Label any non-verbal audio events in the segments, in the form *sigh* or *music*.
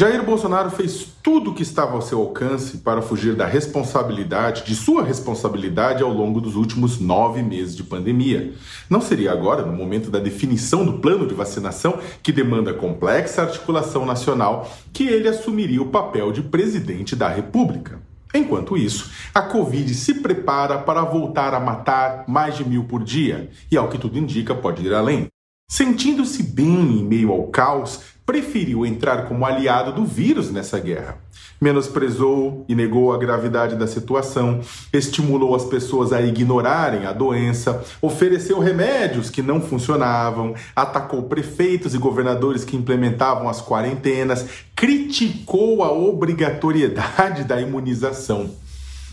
Jair Bolsonaro fez tudo o que estava ao seu alcance para fugir da responsabilidade, de sua responsabilidade ao longo dos últimos nove meses de pandemia. Não seria agora, no momento da definição do plano de vacinação, que demanda complexa articulação nacional, que ele assumiria o papel de presidente da República. Enquanto isso, a Covid se prepara para voltar a matar mais de mil por dia e, ao que tudo indica, pode ir além. Sentindo-se bem em meio ao caos, preferiu entrar como aliado do vírus nessa guerra. Menosprezou e negou a gravidade da situação, estimulou as pessoas a ignorarem a doença, ofereceu remédios que não funcionavam, atacou prefeitos e governadores que implementavam as quarentenas, criticou a obrigatoriedade da imunização.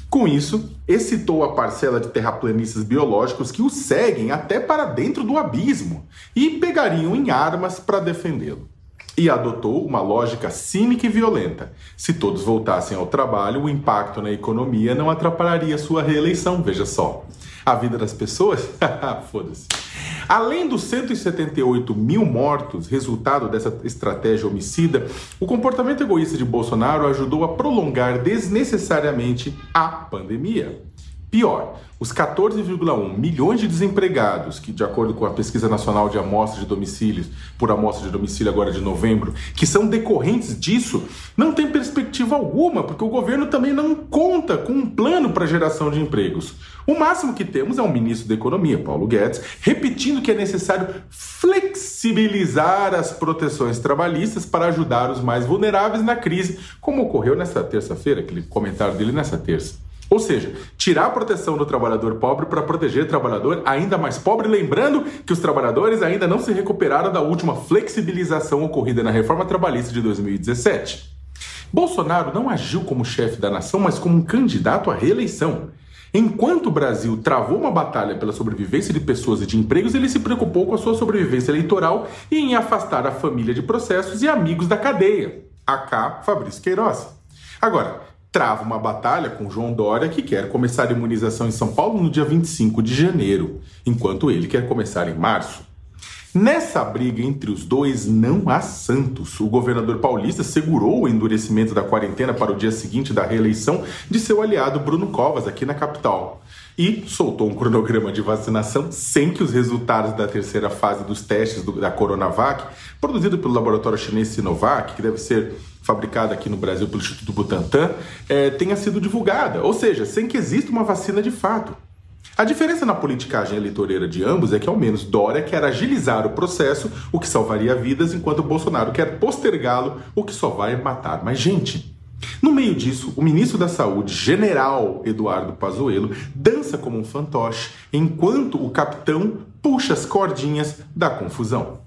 Com isso, excitou a parcela de terraplanistas biológicos que o seguem até para dentro do abismo e pegariam em armas para defendê-lo e adotou uma lógica cínica e violenta. Se todos voltassem ao trabalho, o impacto na economia não atrapalharia sua reeleição, veja só. A vida das pessoas? *laughs* Foda-se. Além dos 178 mil mortos, resultado dessa estratégia homicida, o comportamento egoísta de Bolsonaro ajudou a prolongar desnecessariamente a pandemia. Pior, os 14,1 milhões de desempregados, que, de acordo com a Pesquisa Nacional de Amostra de Domicílios, por amostra de domicílio agora de novembro, que são decorrentes disso, não tem perspectiva alguma, porque o governo também não conta com um plano para geração de empregos. O máximo que temos é um ministro da Economia, Paulo Guedes, repetindo que é necessário flexibilizar as proteções trabalhistas para ajudar os mais vulneráveis na crise, como ocorreu nessa terça-feira, aquele comentário dele nessa terça. Ou seja, tirar a proteção do trabalhador pobre para proteger o trabalhador ainda mais pobre, lembrando que os trabalhadores ainda não se recuperaram da última flexibilização ocorrida na reforma trabalhista de 2017. Bolsonaro não agiu como chefe da nação, mas como um candidato à reeleição. Enquanto o Brasil travou uma batalha pela sobrevivência de pessoas e de empregos, ele se preocupou com a sua sobrevivência eleitoral e em afastar a família de processos e amigos da cadeia. AK Fabrício Queiroz. Agora, trava uma batalha com João Dória, que quer começar a imunização em São Paulo no dia 25 de janeiro, enquanto ele quer começar em março. Nessa briga entre os dois não há santos. O governador paulista segurou o endurecimento da quarentena para o dia seguinte da reeleição de seu aliado Bruno Covas aqui na capital. E soltou um cronograma de vacinação sem que os resultados da terceira fase dos testes do, da Coronavac, produzido pelo laboratório chinês Sinovac, que deve ser fabricada aqui no Brasil pelo Instituto Butantan, é, tenha sido divulgada. Ou seja, sem que exista uma vacina de fato. A diferença na politicagem eleitoreira de ambos é que, ao menos, Dória quer agilizar o processo, o que salvaria vidas, enquanto Bolsonaro quer postergá-lo, o que só vai matar mais gente. No meio disso, o ministro da Saúde, general Eduardo Pazuello, dança como um fantoche, enquanto o capitão puxa as cordinhas da confusão.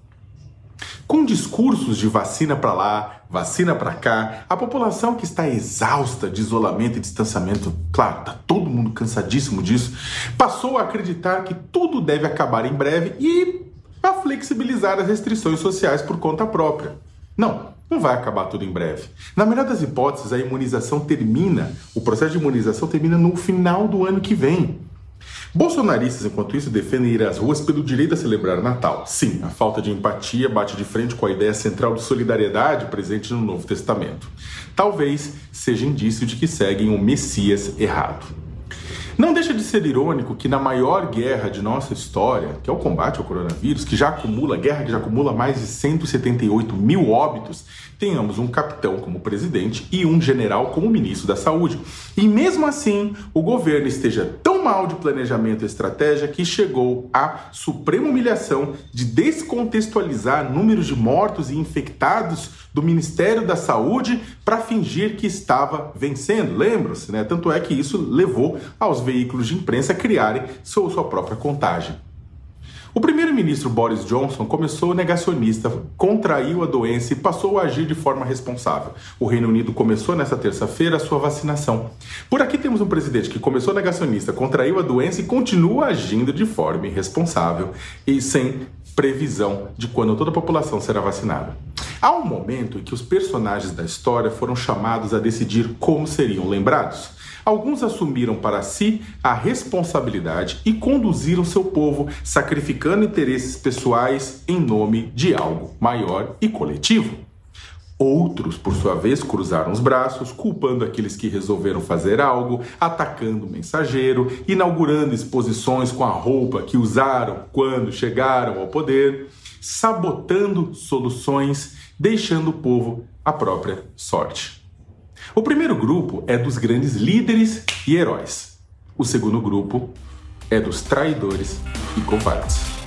Com discursos de vacina para lá, vacina para cá, a população que está exausta de isolamento e distanciamento, claro, tá todo mundo cansadíssimo disso, passou a acreditar que tudo deve acabar em breve e a flexibilizar as restrições sociais por conta própria. Não, não vai acabar tudo em breve. Na melhor das hipóteses, a imunização termina, o processo de imunização termina no final do ano que vem. Bolsonaristas, enquanto isso, defendem ir às ruas pelo direito a celebrar Natal. Sim, a falta de empatia bate de frente com a ideia central de solidariedade presente no Novo Testamento. Talvez seja indício de que seguem o Messias errado. Não deixa de ser irônico que na maior guerra de nossa história, que é o combate ao coronavírus, que já acumula, guerra que já acumula mais de 178 mil óbitos, tenhamos um capitão como presidente e um general como ministro da saúde. E mesmo assim, o governo esteja tão mal de planejamento e estratégia que chegou à suprema humilhação de descontextualizar números de mortos e infectados do Ministério da Saúde para fingir que estava vencendo. Lembram-se, né? Tanto é que isso levou aos veículos de imprensa criarem sua própria contagem. O primeiro-ministro Boris Johnson começou negacionista, contraiu a doença e passou a agir de forma responsável. O Reino Unido começou nesta terça-feira a sua vacinação. Por aqui temos um presidente que começou negacionista, contraiu a doença e continua agindo de forma irresponsável e sem previsão de quando toda a população será vacinada. Há um momento em que os personagens da história foram chamados a decidir como seriam lembrados. Alguns assumiram para si a responsabilidade e conduziram seu povo, sacrificando interesses pessoais em nome de algo maior e coletivo. Outros, por sua vez, cruzaram os braços, culpando aqueles que resolveram fazer algo, atacando o mensageiro, inaugurando exposições com a roupa que usaram quando chegaram ao poder, sabotando soluções, deixando o povo à própria sorte. O primeiro grupo é dos grandes líderes e heróis. O segundo grupo é dos traidores e covardes.